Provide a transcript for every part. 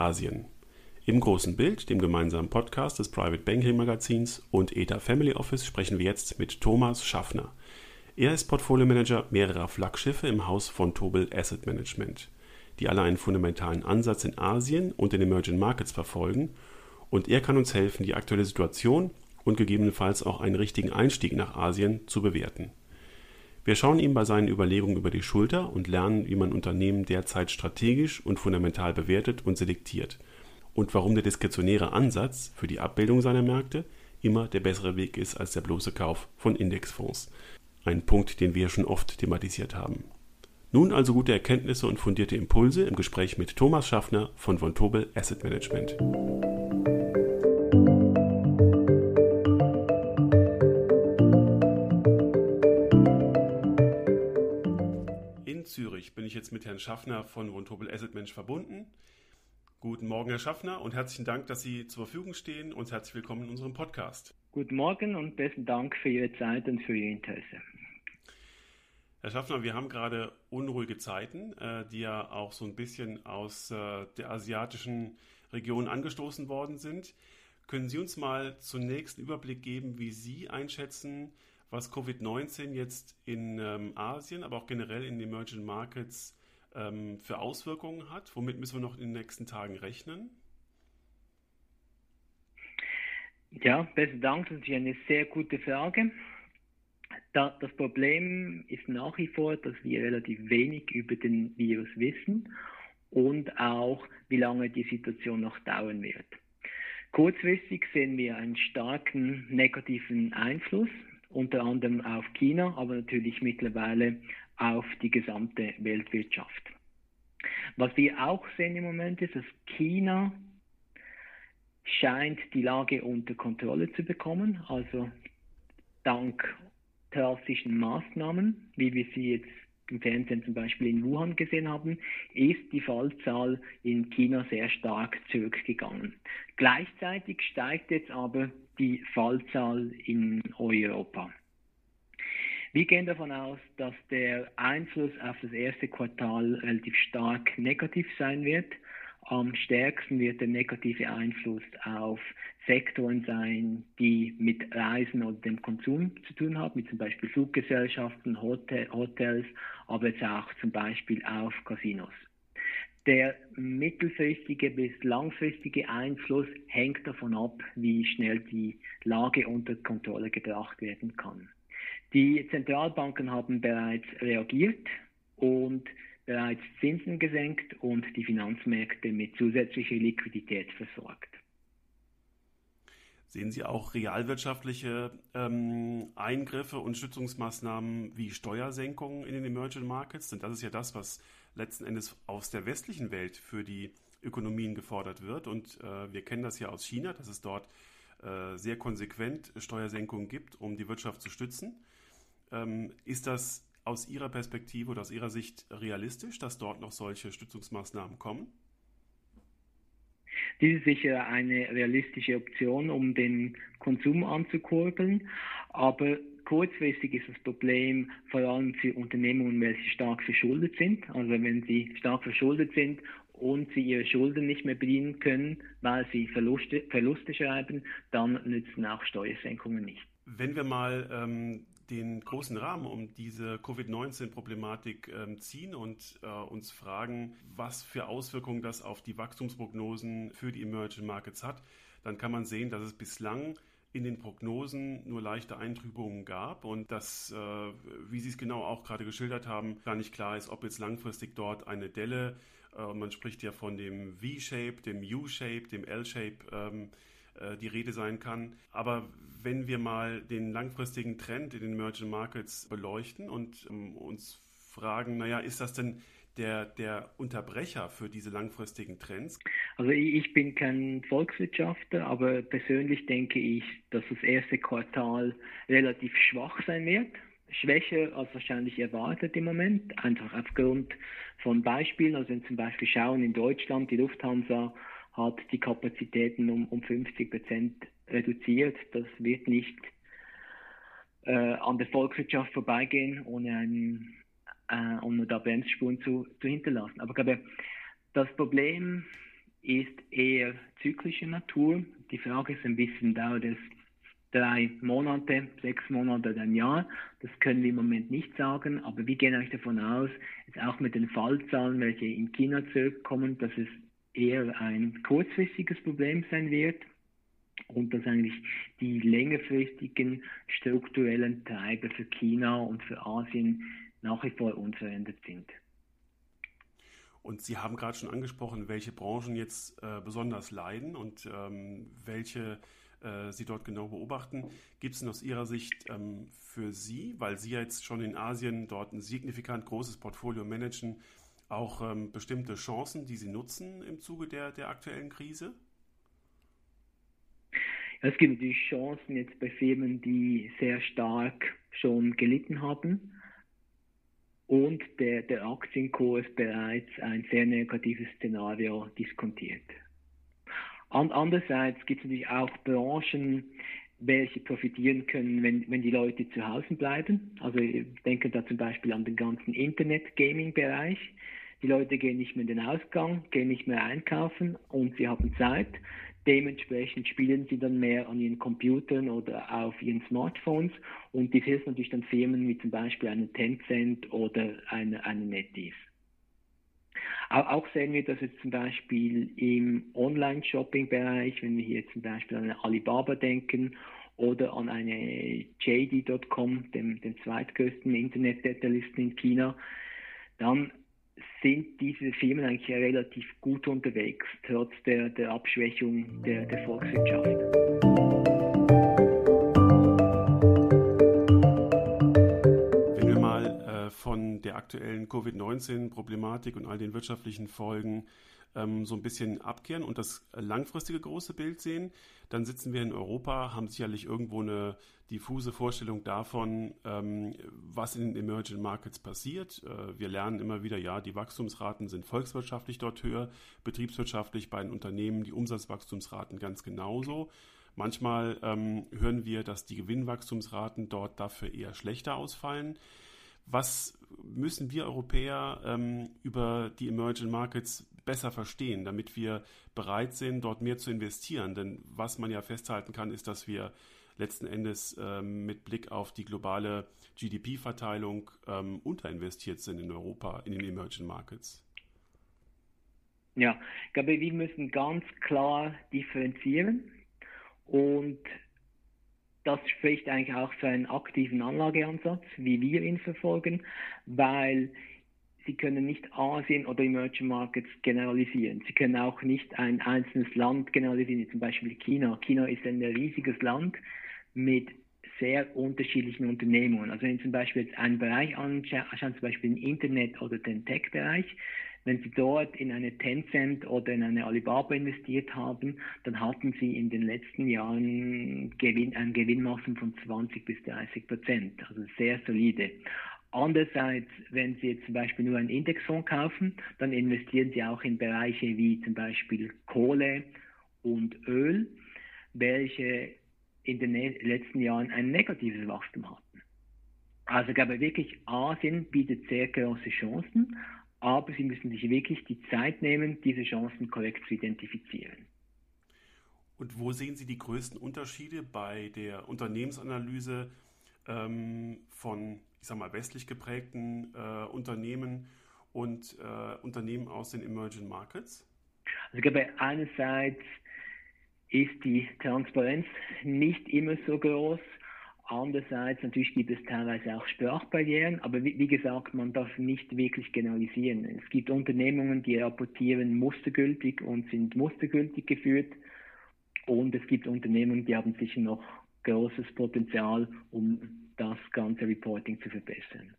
Asien. Im großen Bild, dem gemeinsamen Podcast des Private Banking Magazins und ETA Family Office sprechen wir jetzt mit Thomas Schaffner. Er ist Portfolio Manager mehrerer Flaggschiffe im Haus von Tobel Asset Management, die alle einen fundamentalen Ansatz in Asien und in Emerging Markets verfolgen. Und er kann uns helfen, die aktuelle Situation und gegebenenfalls auch einen richtigen Einstieg nach Asien zu bewerten. Wir schauen ihm bei seinen Überlegungen über die Schulter und lernen, wie man Unternehmen derzeit strategisch und fundamental bewertet und selektiert und warum der diskretionäre Ansatz für die Abbildung seiner Märkte immer der bessere Weg ist als der bloße Kauf von Indexfonds. Ein Punkt, den wir schon oft thematisiert haben. Nun also gute Erkenntnisse und fundierte Impulse im Gespräch mit Thomas Schaffner von von Tobel Asset Management. Ich jetzt mit Herrn Schaffner von Wontobel Asset Management verbunden. Guten Morgen, Herr Schaffner, und herzlichen Dank, dass Sie zur Verfügung stehen und herzlich willkommen in unserem Podcast. Guten Morgen und besten Dank für Ihre Zeit und für Ihr Interesse. Herr Schaffner, wir haben gerade unruhige Zeiten, äh, die ja auch so ein bisschen aus äh, der asiatischen Region angestoßen worden sind. Können Sie uns mal zunächst einen Überblick geben, wie Sie einschätzen, was Covid-19 jetzt in ähm, Asien, aber auch generell in den Emerging Markets ähm, für Auswirkungen hat? Womit müssen wir noch in den nächsten Tagen rechnen? Ja, besten Dank. Das ist eine sehr gute Frage. Da, das Problem ist nach wie vor, dass wir relativ wenig über den Virus wissen und auch, wie lange die Situation noch dauern wird. Kurzfristig sehen wir einen starken negativen Einfluss unter anderem auf China, aber natürlich mittlerweile auf die gesamte Weltwirtschaft. Was wir auch sehen im Moment ist, dass China scheint die Lage unter Kontrolle zu bekommen, also dank drastischen Maßnahmen, wie wir sie jetzt im Fernsehen zum Beispiel in Wuhan gesehen haben, ist die Fallzahl in China sehr stark zurückgegangen. Gleichzeitig steigt jetzt aber die Fallzahl in Europa. Wir gehen davon aus, dass der Einfluss auf das erste Quartal relativ stark negativ sein wird. Am stärksten wird der negative Einfluss auf Sektoren sein, die mit Reisen oder dem Konsum zu tun haben, wie zum Beispiel Fluggesellschaften, Hotel, Hotels, aber jetzt auch zum Beispiel auf Casinos. Der mittelfristige bis langfristige Einfluss hängt davon ab, wie schnell die Lage unter Kontrolle gebracht werden kann. Die Zentralbanken haben bereits reagiert und bereits Zinsen gesenkt und die Finanzmärkte mit zusätzlicher Liquidität versorgt. Sehen Sie auch realwirtschaftliche ähm, Eingriffe und Stützungsmaßnahmen wie Steuersenkungen in den Emerging Markets? Denn das ist ja das, was letzten Endes aus der westlichen Welt für die Ökonomien gefordert wird. Und äh, wir kennen das ja aus China, dass es dort äh, sehr konsequent Steuersenkungen gibt, um die Wirtschaft zu stützen. Ähm, ist das aus Ihrer Perspektive oder aus Ihrer Sicht realistisch, dass dort noch solche Stützungsmaßnahmen kommen? Dies ist sicher eine realistische Option, um den Konsum anzukurbeln. Aber kurzfristig ist das Problem vor allem für Unternehmungen, welche stark verschuldet sind. Also wenn sie stark verschuldet sind und sie ihre Schulden nicht mehr bedienen können, weil sie Verluste, Verluste schreiben, dann nützen auch Steuersenkungen nicht. Wenn wir mal ähm, den großen Rahmen um diese Covid-19-Problematik ähm, ziehen und äh, uns fragen, was für Auswirkungen das auf die Wachstumsprognosen für die Emerging Markets hat, dann kann man sehen, dass es bislang in den Prognosen nur leichte Eintrübungen gab und dass, äh, wie Sie es genau auch gerade geschildert haben, gar nicht klar ist, ob jetzt langfristig dort eine Delle, äh, man spricht ja von dem V-Shape, dem U-Shape, dem L-Shape, ähm, äh, die Rede sein kann. Aber wenn wir mal den langfristigen Trend in den Emerging Markets beleuchten und ähm, uns fragen, naja, ist das denn der, der Unterbrecher für diese langfristigen Trends? Also ich bin kein Volkswirtschaftler, aber persönlich denke ich, dass das erste Quartal relativ schwach sein wird. Schwächer als wahrscheinlich erwartet im Moment, einfach aufgrund von Beispielen. Also wenn zum Beispiel schauen in Deutschland, die Lufthansa hat die Kapazitäten um, um 50 Prozent reduziert. Das wird nicht äh, an der Volkswirtschaft vorbeigehen, ohne einen äh, um da Bremsspuren zu, zu hinterlassen. Aber ich glaube, das Problem ist eher zyklischer Natur. Die Frage ist ein bisschen, dauert es drei Monate, sechs Monate oder ein Jahr. Das können wir im Moment nicht sagen, aber wir gehen eigentlich davon aus, jetzt auch mit den Fallzahlen, welche in China zurückkommen, dass es eher ein kurzfristiges Problem sein wird und dass eigentlich die längerfristigen strukturellen Treiber für China und für Asien nach wie vor unverändert sind. Und Sie haben gerade schon angesprochen, welche Branchen jetzt äh, besonders leiden und ähm, welche äh, Sie dort genau beobachten. Gibt es denn aus Ihrer Sicht ähm, für Sie, weil Sie jetzt schon in Asien dort ein signifikant großes Portfolio managen, auch ähm, bestimmte Chancen, die Sie nutzen im Zuge der, der aktuellen Krise? Es gibt natürlich Chancen jetzt bei Firmen, die sehr stark schon gelitten haben und der, der Aktienkurs bereits ein sehr negatives Szenario diskontiert. Und andererseits gibt es natürlich auch Branchen, welche profitieren können, wenn, wenn die Leute zu Hause bleiben. Also ich denke da zum Beispiel an den ganzen Internet-Gaming-Bereich. Die Leute gehen nicht mehr in den Ausgang, gehen nicht mehr einkaufen und sie haben Zeit. Dementsprechend spielen sie dann mehr an ihren Computern oder auf ihren Smartphones und das hilft natürlich dann Firmen wie zum Beispiel eine Tencent oder eine, eine NetEase. Auch sehen wir das jetzt zum Beispiel im Online-Shopping-Bereich, wenn wir hier zum Beispiel an eine Alibaba denken oder an eine JD.com, dem, dem zweitgrößten Internet-Detailisten in China, dann sind diese Firmen eigentlich relativ gut unterwegs, trotz der, der Abschwächung der, der Volkswirtschaft. von der aktuellen Covid-19-Problematik und all den wirtschaftlichen Folgen ähm, so ein bisschen abkehren und das langfristige große Bild sehen, dann sitzen wir in Europa, haben sicherlich irgendwo eine diffuse Vorstellung davon, ähm, was in den Emerging Markets passiert. Äh, wir lernen immer wieder, ja, die Wachstumsraten sind volkswirtschaftlich dort höher, betriebswirtschaftlich bei den Unternehmen die Umsatzwachstumsraten ganz genauso. Manchmal ähm, hören wir, dass die Gewinnwachstumsraten dort dafür eher schlechter ausfallen was müssen wir Europäer ähm, über die Emerging Markets besser verstehen, damit wir bereit sind, dort mehr zu investieren? Denn was man ja festhalten kann, ist, dass wir letzten Endes ähm, mit Blick auf die globale GDP-Verteilung ähm, unterinvestiert sind in Europa, in den Emerging Markets. Ja, ich glaube, wir müssen ganz klar differenzieren und das spricht eigentlich auch für einen aktiven Anlageansatz, wie wir ihn verfolgen, weil Sie können nicht Asien oder Emerging Markets generalisieren. Sie können auch nicht ein einzelnes Land generalisieren, wie zum Beispiel China. China ist ein riesiges Land mit sehr unterschiedlichen Unternehmungen. Also wenn Sie zum Beispiel jetzt einen Bereich anschauen, zum Beispiel den Internet- oder den Tech-Bereich, wenn Sie dort in eine Tencent oder in eine Alibaba investiert haben, dann hatten Sie in den letzten Jahren Gewinn, ein Gewinnmaßen von 20 bis 30 Prozent, also sehr solide. Andererseits, wenn Sie jetzt zum Beispiel nur einen Indexfonds kaufen, dann investieren Sie auch in Bereiche wie zum Beispiel Kohle und Öl, welche in den letzten Jahren ein negatives Wachstum hatten. Also ich glaube wirklich, Asien bietet sehr große Chancen, aber sie müssen sich wirklich die Zeit nehmen, diese Chancen korrekt zu identifizieren. Und wo sehen Sie die größten Unterschiede bei der Unternehmensanalyse ähm, von, ich sag mal, westlich geprägten äh, Unternehmen und äh, Unternehmen aus den Emerging Markets? Also ich glaube, einerseits ist die Transparenz nicht immer so groß Andererseits natürlich gibt es teilweise auch Sprachbarrieren, aber wie, wie, gesagt, man darf nicht wirklich generalisieren. Es gibt Unternehmungen, die rapportieren mustergültig und sind mustergültig geführt und es gibt Unternehmen, die haben sicher noch großes Potenzial, um das ganze Reporting zu verbessern.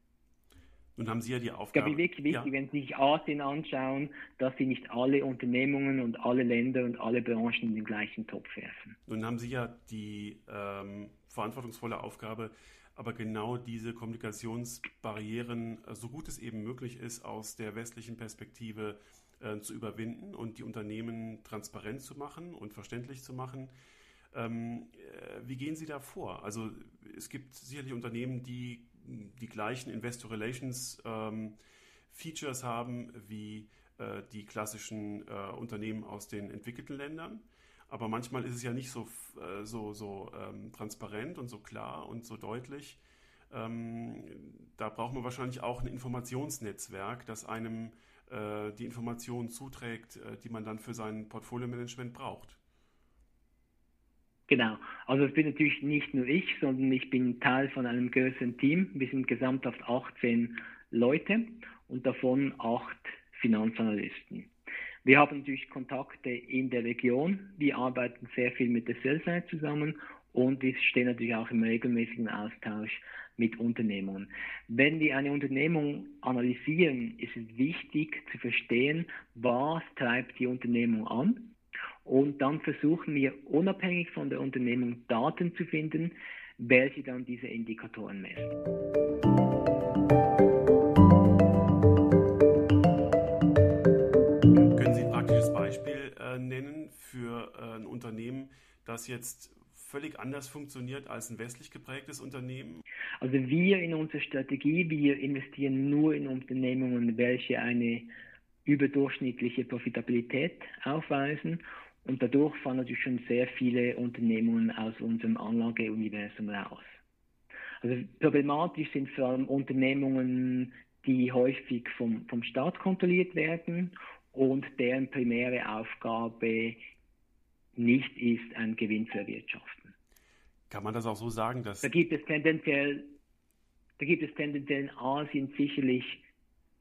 Nun haben Sie ja die Aufgabe. Ich glaube, wirklich wichtig, ja. wenn Sie sich Asien anschauen, dass Sie nicht alle Unternehmungen und alle Länder und alle Branchen in den gleichen Topf werfen. Nun haben Sie ja die ähm, verantwortungsvolle Aufgabe, aber genau diese Kommunikationsbarrieren, äh, so gut es eben möglich ist, aus der westlichen Perspektive äh, zu überwinden und die Unternehmen transparent zu machen und verständlich zu machen. Ähm, äh, wie gehen Sie da vor? Also es gibt sicherlich Unternehmen, die die gleichen Investor Relations ähm, Features haben wie äh, die klassischen äh, Unternehmen aus den entwickelten Ländern. Aber manchmal ist es ja nicht so, äh, so, so ähm, transparent und so klar und so deutlich. Ähm, da braucht man wahrscheinlich auch ein Informationsnetzwerk, das einem äh, die Informationen zuträgt, die man dann für sein Portfolio-Management braucht. Genau. Also es bin natürlich nicht nur ich, sondern ich bin Teil von einem größeren Team. Wir sind gesamthaft 18 Leute und davon acht Finanzanalysten. Wir haben natürlich Kontakte in der Region. Wir arbeiten sehr viel mit der Sellside zusammen und wir stehen natürlich auch im regelmäßigen Austausch mit Unternehmungen. Wenn wir eine Unternehmung analysieren, ist es wichtig zu verstehen, was treibt die Unternehmung an. Und dann versuchen wir unabhängig von der Unternehmung Daten zu finden, welche dann diese Indikatoren messen. für äh, ein Unternehmen, das jetzt völlig anders funktioniert als ein westlich geprägtes Unternehmen? Also wir in unserer Strategie, wir investieren nur in Unternehmungen, welche eine überdurchschnittliche Profitabilität aufweisen und dadurch fallen natürlich schon sehr viele Unternehmungen aus unserem Anlageuniversum raus. Also problematisch sind vor allem Unternehmungen, die häufig vom, vom Staat kontrolliert werden und deren primäre Aufgabe nicht ist, einen Gewinn zu erwirtschaften. Kann man das auch so sagen, dass. Da gibt es tendenziell, da gibt es tendenziell in Asien sicherlich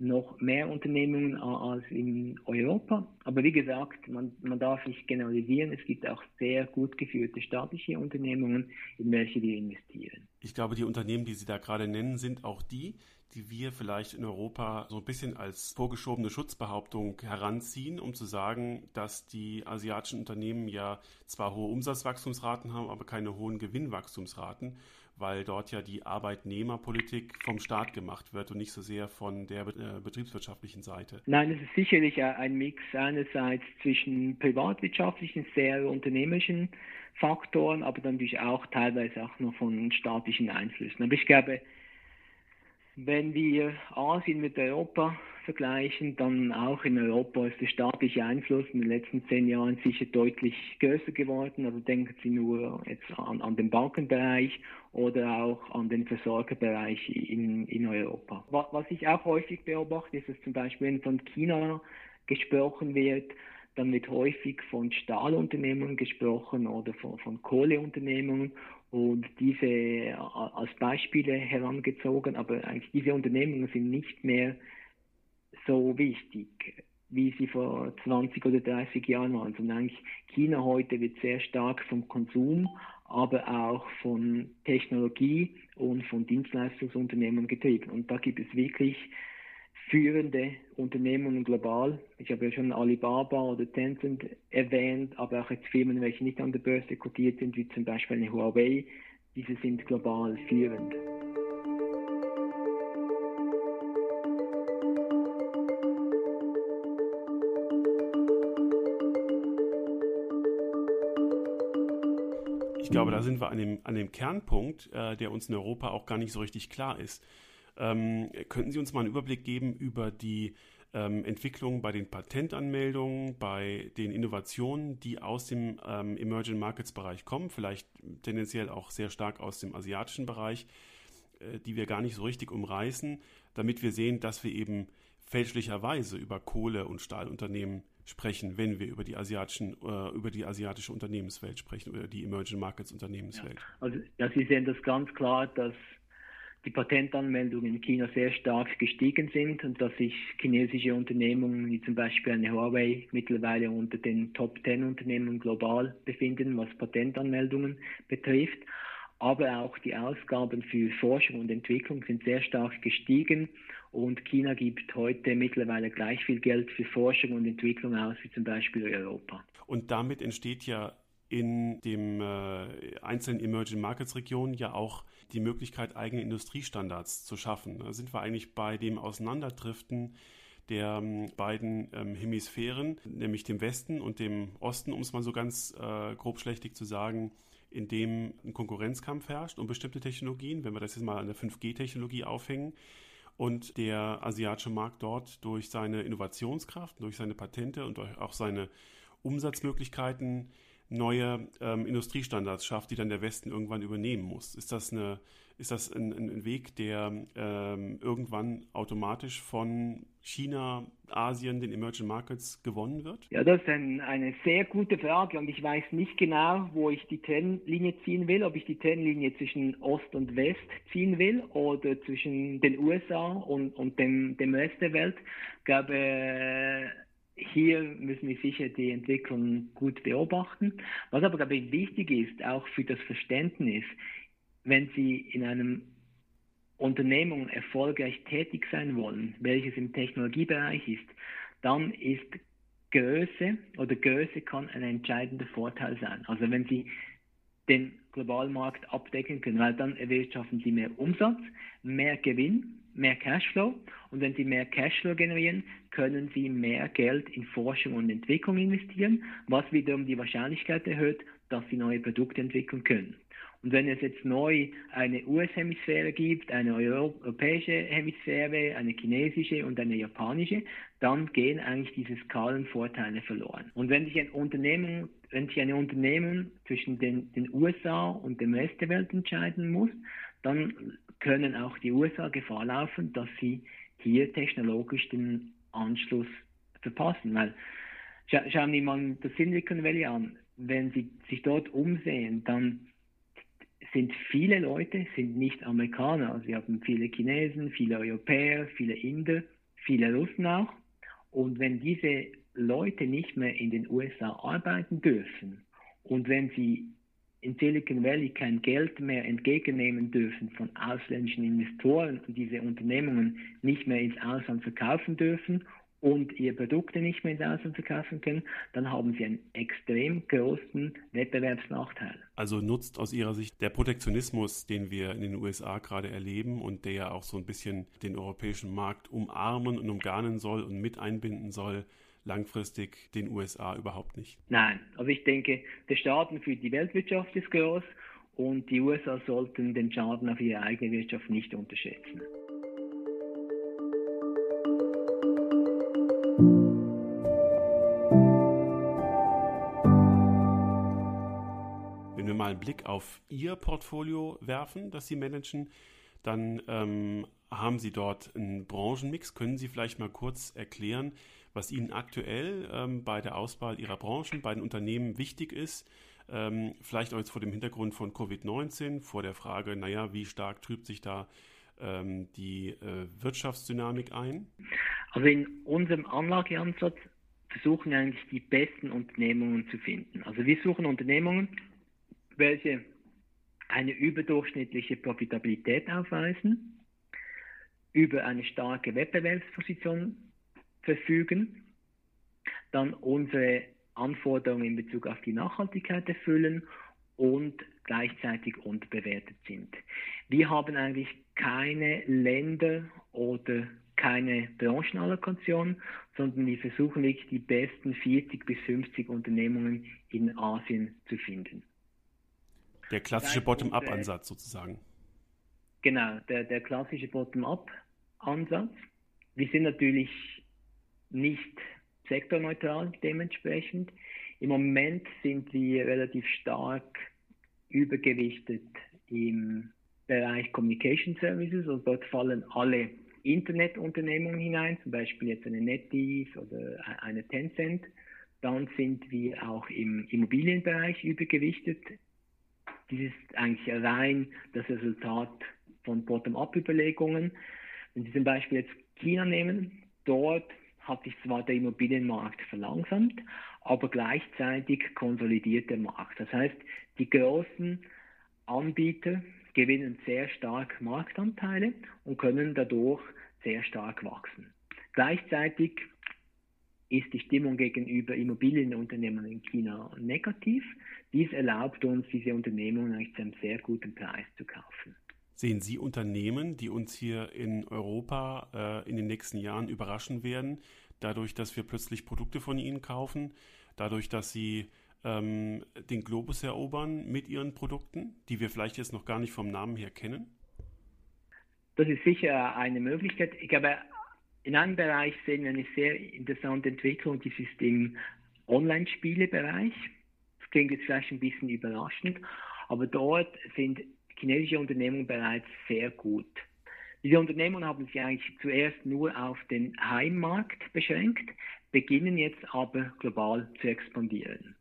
noch mehr Unternehmungen als in Europa. Aber wie gesagt, man, man darf nicht generalisieren. Es gibt auch sehr gut geführte staatliche Unternehmungen, in welche wir investieren. Ich glaube, die Unternehmen, die Sie da gerade nennen, sind auch die, die wir vielleicht in Europa so ein bisschen als vorgeschobene Schutzbehauptung heranziehen, um zu sagen, dass die asiatischen Unternehmen ja zwar hohe Umsatzwachstumsraten haben, aber keine hohen Gewinnwachstumsraten, weil dort ja die Arbeitnehmerpolitik vom Staat gemacht wird und nicht so sehr von der äh, betriebswirtschaftlichen Seite. Nein, es ist sicherlich ein Mix einerseits zwischen privatwirtschaftlichen, sehr unternehmerischen Faktoren, aber dann natürlich auch teilweise auch noch von staatlichen Einflüssen. Aber ich glaube, wenn wir Asien mit Europa vergleichen, dann auch in Europa ist der staatliche Einfluss in den letzten zehn Jahren sicher deutlich größer geworden. Also denken Sie nur jetzt an, an den Bankenbereich oder auch an den Versorgerbereich in, in Europa. Was ich auch häufig beobachte, ist, dass zum Beispiel, wenn von China gesprochen wird, dann wird häufig von Stahlunternehmen gesprochen oder von, von Kohleunternehmen und diese äh, als Beispiele herangezogen, aber eigentlich diese Unternehmen sind nicht mehr so wichtig, wie sie vor 20 oder 30 Jahren waren, sondern eigentlich China heute wird sehr stark vom Konsum, aber auch von Technologie und von Dienstleistungsunternehmen getrieben. Und da gibt es wirklich führende Unternehmen global. Ich habe ja schon Alibaba oder Tencent erwähnt, aber auch jetzt Firmen, welche nicht an der Börse kotiert sind, wie zum Beispiel eine Huawei. Diese sind global führend. Ich glaube, da sind wir an dem, an dem Kernpunkt, äh, der uns in Europa auch gar nicht so richtig klar ist. Ähm, könnten Sie uns mal einen Überblick geben über die ähm, Entwicklung bei den Patentanmeldungen, bei den Innovationen, die aus dem ähm, Emerging Markets Bereich kommen, vielleicht tendenziell auch sehr stark aus dem asiatischen Bereich, äh, die wir gar nicht so richtig umreißen, damit wir sehen, dass wir eben fälschlicherweise über Kohle- und Stahlunternehmen sprechen, wenn wir über die asiatischen, äh, über die asiatische Unternehmenswelt sprechen, oder die Emerging Markets Unternehmenswelt. Ja, also ja, Sie sehen das ganz klar, dass die Patentanmeldungen in China sehr stark gestiegen sind und dass sich chinesische Unternehmen wie zum Beispiel eine Huawei mittlerweile unter den Top 10 Unternehmen global befinden, was Patentanmeldungen betrifft. Aber auch die Ausgaben für Forschung und Entwicklung sind sehr stark gestiegen und China gibt heute mittlerweile gleich viel Geld für Forschung und Entwicklung aus wie zum Beispiel Europa. Und damit entsteht ja in dem äh, einzelnen Emerging Markets Regionen ja auch die Möglichkeit, eigene Industriestandards zu schaffen. Da sind wir eigentlich bei dem Auseinanderdriften der ähm, beiden ähm, Hemisphären, nämlich dem Westen und dem Osten, um es mal so ganz äh, grobschlächtig zu sagen, in dem ein Konkurrenzkampf herrscht um bestimmte Technologien, wenn wir das jetzt mal an der 5G-Technologie aufhängen. und der asiatische Markt dort durch seine Innovationskraft, durch seine Patente und durch auch seine Umsatzmöglichkeiten neue ähm, Industriestandards schafft, die dann der Westen irgendwann übernehmen muss. Ist das, eine, ist das ein, ein Weg, der ähm, irgendwann automatisch von China, Asien, den Emerging Markets gewonnen wird? Ja, das ist ein, eine sehr gute Frage und ich weiß nicht genau, wo ich die Trennlinie ziehen will, ob ich die Trennlinie zwischen Ost und West ziehen will oder zwischen den USA und, und dem, dem Rest der Welt. Ich glaube, hier müssen wir sicher die Entwicklung gut beobachten. Was aber, glaube ich, wichtig ist, auch für das Verständnis, wenn Sie in einem Unternehmung erfolgreich tätig sein wollen, welches im Technologiebereich ist, dann ist Größe oder Größe kann ein entscheidender Vorteil sein. Also wenn Sie den globalen Markt abdecken können, weil dann erwirtschaften Sie mehr Umsatz, mehr Gewinn mehr Cashflow und wenn Sie mehr Cashflow generieren, können Sie mehr Geld in Forschung und Entwicklung investieren, was wiederum die Wahrscheinlichkeit erhöht, dass Sie neue Produkte entwickeln können. Und wenn es jetzt neu eine US-Hemisphäre gibt, eine europäische Hemisphäre, eine chinesische und eine japanische, dann gehen eigentlich diese Skalenvorteile verloren. Und wenn sich ein Unternehmen, wenn sich ein Unternehmen zwischen den, den USA und dem Rest der Welt entscheiden muss, dann können auch die USA Gefahr laufen, dass sie hier technologisch den Anschluss verpassen. Weil scha schauen wir mal das Silicon Valley an. Wenn Sie sich dort umsehen, dann sind viele Leute sind nicht Amerikaner. Sie haben viele Chinesen, viele Europäer, viele Inder, viele Russen auch. Und wenn diese Leute nicht mehr in den USA arbeiten dürfen und wenn sie in Silicon Valley kein Geld mehr entgegennehmen dürfen von ausländischen Investoren und diese Unternehmungen nicht mehr ins Ausland verkaufen dürfen und ihre Produkte nicht mehr ins Ausland verkaufen können, dann haben sie einen extrem großen Wettbewerbsnachteil. Also nutzt aus Ihrer Sicht der Protektionismus, den wir in den USA gerade erleben und der ja auch so ein bisschen den europäischen Markt umarmen und umgarnen soll und mit einbinden soll, langfristig den USA überhaupt nicht? Nein, also ich denke, der Schaden für die Weltwirtschaft ist groß und die USA sollten den Schaden auf ihre eigene Wirtschaft nicht unterschätzen. Wenn wir mal einen Blick auf Ihr Portfolio werfen, das Sie managen, dann ähm, haben Sie dort einen Branchenmix. Können Sie vielleicht mal kurz erklären, was Ihnen aktuell ähm, bei der Auswahl Ihrer Branchen, bei den Unternehmen wichtig ist? Ähm, vielleicht auch jetzt vor dem Hintergrund von Covid-19, vor der Frage, naja, wie stark trübt sich da ähm, die äh, Wirtschaftsdynamik ein? Also in unserem Anlageansatz versuchen wir eigentlich die besten Unternehmungen zu finden. Also wir suchen Unternehmungen, welche eine überdurchschnittliche Profitabilität aufweisen, über eine starke Wettbewerbsposition verfügen, dann unsere Anforderungen in Bezug auf die Nachhaltigkeit erfüllen und gleichzeitig unterbewertet sind. Wir haben eigentlich keine Länder oder keine Branchenallokation, sondern wir versuchen wirklich die besten 40 bis 50 Unternehmungen in Asien zu finden. Der klassische Bottom-up-Ansatz sozusagen. Genau, der, der klassische Bottom-up-Ansatz. Wir sind natürlich nicht sektorneutral dementsprechend. Im Moment sind wir relativ stark übergewichtet im Bereich Communication Services und dort fallen alle Internetunternehmungen hinein, zum Beispiel jetzt eine NetEase oder eine Tencent. Dann sind wir auch im Immobilienbereich übergewichtet dies ist eigentlich rein das Resultat von Bottom-up-Überlegungen. Wenn Sie zum Beispiel jetzt China nehmen, dort hat sich zwar der Immobilienmarkt verlangsamt, aber gleichzeitig konsolidiert der Markt. Das heißt, die großen Anbieter gewinnen sehr stark Marktanteile und können dadurch sehr stark wachsen. Gleichzeitig ist die Stimmung gegenüber Immobilienunternehmen in China negativ. Dies erlaubt uns, diese Unternehmungen eigentlich zu einem sehr guten Preis zu kaufen. Sehen Sie Unternehmen, die uns hier in Europa äh, in den nächsten Jahren überraschen werden, dadurch, dass wir plötzlich Produkte von ihnen kaufen, dadurch, dass sie ähm, den Globus erobern mit ihren Produkten, die wir vielleicht jetzt noch gar nicht vom Namen her kennen? Das ist sicher eine Möglichkeit. Ich glaube, in einem Bereich sehen wir eine sehr interessante Entwicklung, die ist im Online-Spiele-Bereich. Das klingt jetzt vielleicht ein bisschen überraschend, aber dort sind chinesische Unternehmen bereits sehr gut. Diese Unternehmen haben sich eigentlich zuerst nur auf den Heimmarkt beschränkt, beginnen jetzt aber global zu expandieren.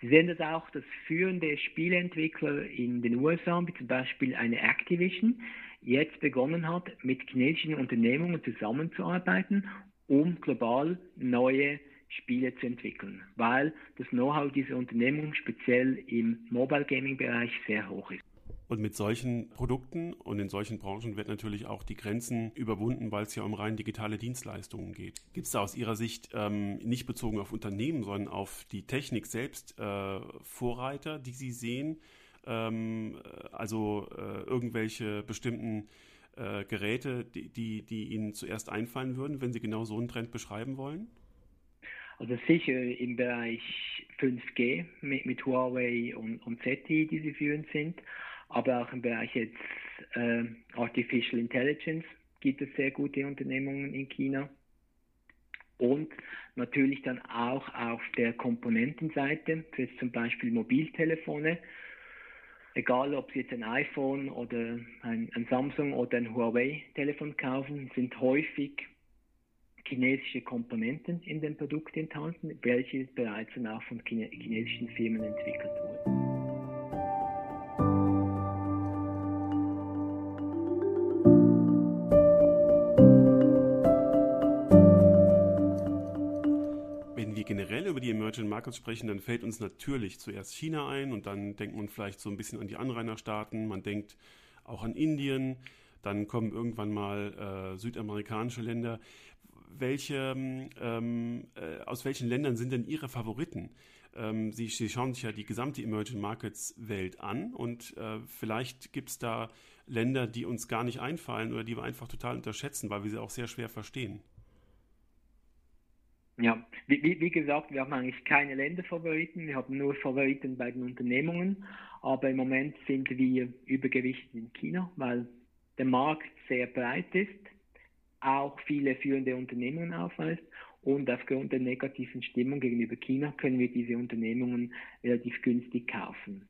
Sie sehen das auch, dass führende Spieleentwickler in den USA, wie zum Beispiel eine Activision, jetzt begonnen hat, mit chinesischen Unternehmungen zusammenzuarbeiten, um global neue Spiele zu entwickeln, weil das Know-how dieser Unternehmung speziell im Mobile Gaming Bereich sehr hoch ist. Und mit solchen Produkten und in solchen Branchen wird natürlich auch die Grenzen überwunden, weil es ja um rein digitale Dienstleistungen geht. Gibt es da aus Ihrer Sicht ähm, nicht bezogen auf Unternehmen, sondern auf die Technik selbst äh, Vorreiter, die Sie sehen? Ähm, also äh, irgendwelche bestimmten äh, Geräte, die, die, die Ihnen zuerst einfallen würden, wenn Sie genau so einen Trend beschreiben wollen? Also sicher im Bereich 5G mit, mit Huawei und, und ZTE, die sie führend sind aber auch im Bereich jetzt äh, Artificial Intelligence gibt es sehr gute Unternehmungen in China. Und natürlich dann auch auf der Komponentenseite, für zum Beispiel Mobiltelefone, egal ob Sie jetzt ein iPhone oder ein, ein Samsung oder ein Huawei-Telefon kaufen, sind häufig chinesische Komponenten in dem Produkt enthalten, welche bereits dann auch von chinesischen Firmen entwickelt wurden. Emerging Markets sprechen, dann fällt uns natürlich zuerst China ein und dann denkt man vielleicht so ein bisschen an die Anrainerstaaten, man denkt auch an Indien, dann kommen irgendwann mal äh, südamerikanische Länder. Welche, ähm, äh, aus welchen Ländern sind denn Ihre Favoriten? Ähm, Sie, Sie, schauen sich ja die gesamte Emerging Markets Welt an und äh, vielleicht gibt es da Länder, die uns gar nicht einfallen oder die wir einfach total unterschätzen, weil wir sie auch sehr schwer verstehen. Ja, wie, wie, wie, gesagt, wir haben eigentlich keine Länderfavoriten, wir haben nur Favoriten bei den Unternehmungen, aber im Moment sind wir übergewichtet in China, weil der Markt sehr breit ist, auch viele führende Unternehmungen aufweist und aufgrund der negativen Stimmung gegenüber China können wir diese Unternehmungen relativ günstig kaufen.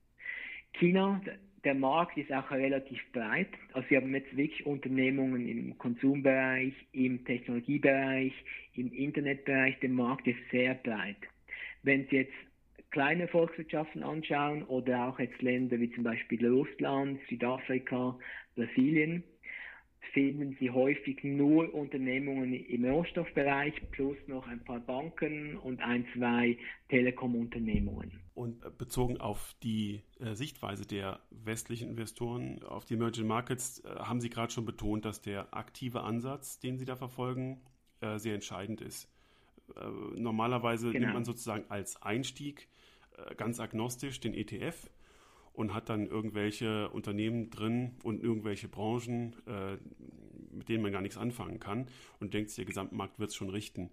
China, der Markt ist auch relativ breit. Also wir haben jetzt wirklich Unternehmungen im Konsumbereich, im Technologiebereich, im Internetbereich. Der Markt ist sehr breit. Wenn Sie jetzt kleine Volkswirtschaften anschauen oder auch jetzt Länder wie zum Beispiel Russland, Südafrika, Brasilien, finden Sie häufig nur Unternehmungen im Rohstoffbereich plus noch ein paar Banken und ein, zwei Telekom-Unternehmungen. Und äh, bezogen auf die äh, Sichtweise der westlichen Investoren auf die Emerging Markets, äh, haben Sie gerade schon betont, dass der aktive Ansatz, den Sie da verfolgen, sehr entscheidend ist. Normalerweise genau. nimmt man sozusagen als Einstieg ganz agnostisch den ETF und hat dann irgendwelche Unternehmen drin und irgendwelche Branchen, äh, mit denen man gar nichts anfangen kann und denkt, der Gesamtmarkt wird es schon richten.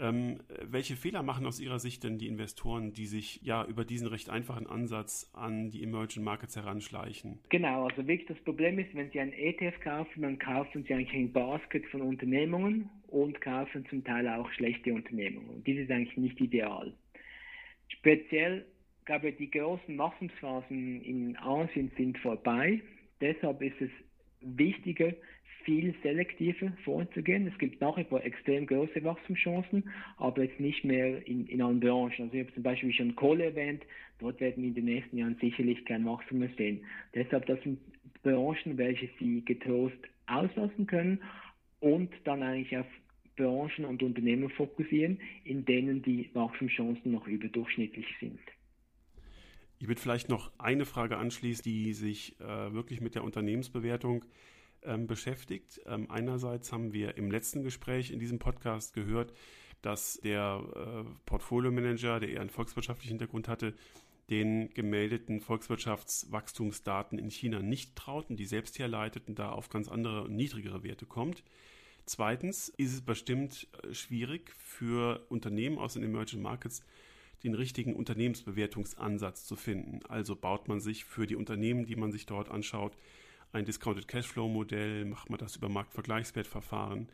Ähm, welche Fehler machen aus Ihrer Sicht denn die Investoren, die sich ja über diesen recht einfachen Ansatz an die Emerging Markets heranschleichen? Genau, also wirklich das Problem ist, wenn Sie einen ETF kaufen, dann kaufen Sie eigentlich ein Basket von Unternehmungen und kaufen zum Teil auch schlechte Unternehmungen. Und dies ist eigentlich nicht ideal. Speziell glaube, die großen Wachstumsphasen in Asien sind vorbei. Deshalb ist es wichtiger, viel selektiver vorzugehen. Es gibt nach wie vor extrem große Wachstumschancen, aber jetzt nicht mehr in, in allen Branchen. Also ich habe zum Beispiel schon Kohle erwähnt, dort werden wir in den nächsten Jahren sicherlich kein Wachstum mehr sehen. Deshalb, das sind Branchen, welche Sie getrost auslassen können und dann eigentlich auf Branchen und Unternehmen fokussieren, in denen die Wachstumschancen noch überdurchschnittlich sind. Ich würde vielleicht noch eine Frage anschließen, die sich äh, wirklich mit der Unternehmensbewertung ähm, beschäftigt. Ähm, einerseits haben wir im letzten Gespräch in diesem Podcast gehört, dass der äh, Portfolio-Manager, der eher einen volkswirtschaftlichen Hintergrund hatte, den gemeldeten Volkswirtschaftswachstumsdaten in China nicht trauten, die selbst herleiteten, da auf ganz andere und niedrigere Werte kommt. Zweitens ist es bestimmt äh, schwierig für Unternehmen aus den Emerging Markets, den richtigen Unternehmensbewertungsansatz zu finden. Also baut man sich für die Unternehmen, die man sich dort anschaut, ein Discounted Cashflow-Modell? Macht man das über Marktvergleichswertverfahren?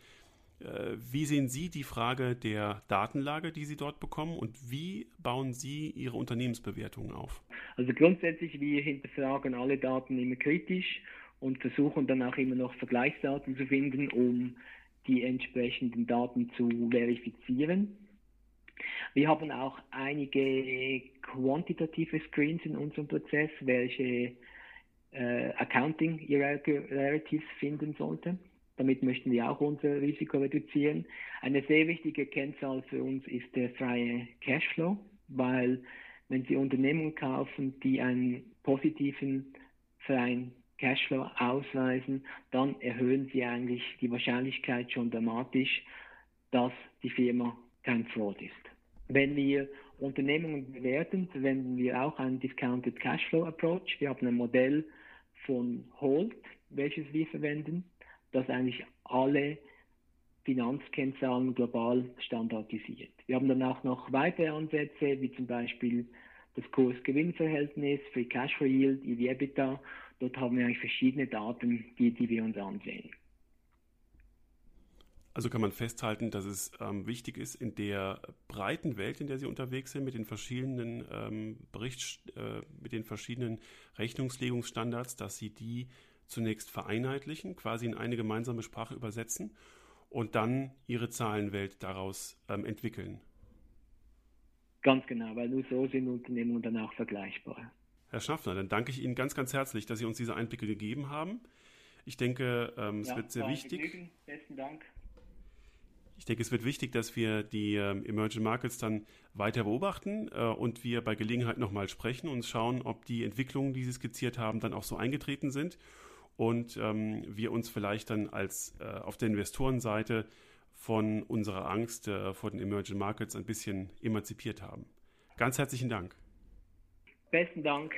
Äh, wie sehen Sie die Frage der Datenlage, die Sie dort bekommen und wie bauen Sie Ihre Unternehmensbewertungen auf? Also grundsätzlich, wir hinterfragen alle Daten immer kritisch und versuchen dann auch immer noch Vergleichsdaten zu finden, um die entsprechenden Daten zu verifizieren. Wir haben auch einige quantitative Screens in unserem Prozess, welche äh, Accounting Irregularities finden sollten. Damit möchten wir auch unser Risiko reduzieren. Eine sehr wichtige Kennzahl für uns ist der freie Cashflow, weil wenn Sie Unternehmen kaufen, die einen positiven freien Cashflow ausweisen, dann erhöhen Sie eigentlich die Wahrscheinlichkeit schon dramatisch, dass die Firma kein Fraud ist. Wenn wir Unternehmungen bewerten, verwenden wir auch einen Discounted Cashflow Approach. Wir haben ein Modell von Holt, welches wir verwenden das eigentlich alle Finanzkennzahlen global standardisiert. Wir haben dann auch noch weitere Ansätze, wie zum Beispiel das Kurs-Gewinn-Verhältnis, Free Cash Yield, EV-EBITDA. Dort haben wir eigentlich verschiedene Daten, die, die wir uns ansehen. Also kann man festhalten, dass es ähm, wichtig ist, in der breiten Welt, in der Sie unterwegs sind, mit den verschiedenen ähm, Berichts, äh, mit den verschiedenen Rechnungslegungsstandards, dass Sie die zunächst vereinheitlichen, quasi in eine gemeinsame Sprache übersetzen und dann ihre Zahlenwelt daraus ähm, entwickeln. Ganz genau, weil nur so sind Unternehmen dann auch vergleichbar. Herr Schaffner, dann danke ich Ihnen ganz, ganz herzlich, dass Sie uns diese Einblicke gegeben haben. Ich denke, ähm, es ja, wird sehr wichtig. Besten Dank. Ich denke, es wird wichtig, dass wir die ähm, Emerging Markets dann weiter beobachten äh, und wir bei Gelegenheit nochmal sprechen und schauen, ob die Entwicklungen, die Sie skizziert haben, dann auch so eingetreten sind und ähm, wir uns vielleicht dann als äh, auf der Investorenseite von unserer Angst äh, vor den Emerging Markets ein bisschen emanzipiert haben. Ganz herzlichen Dank. Besten Dank.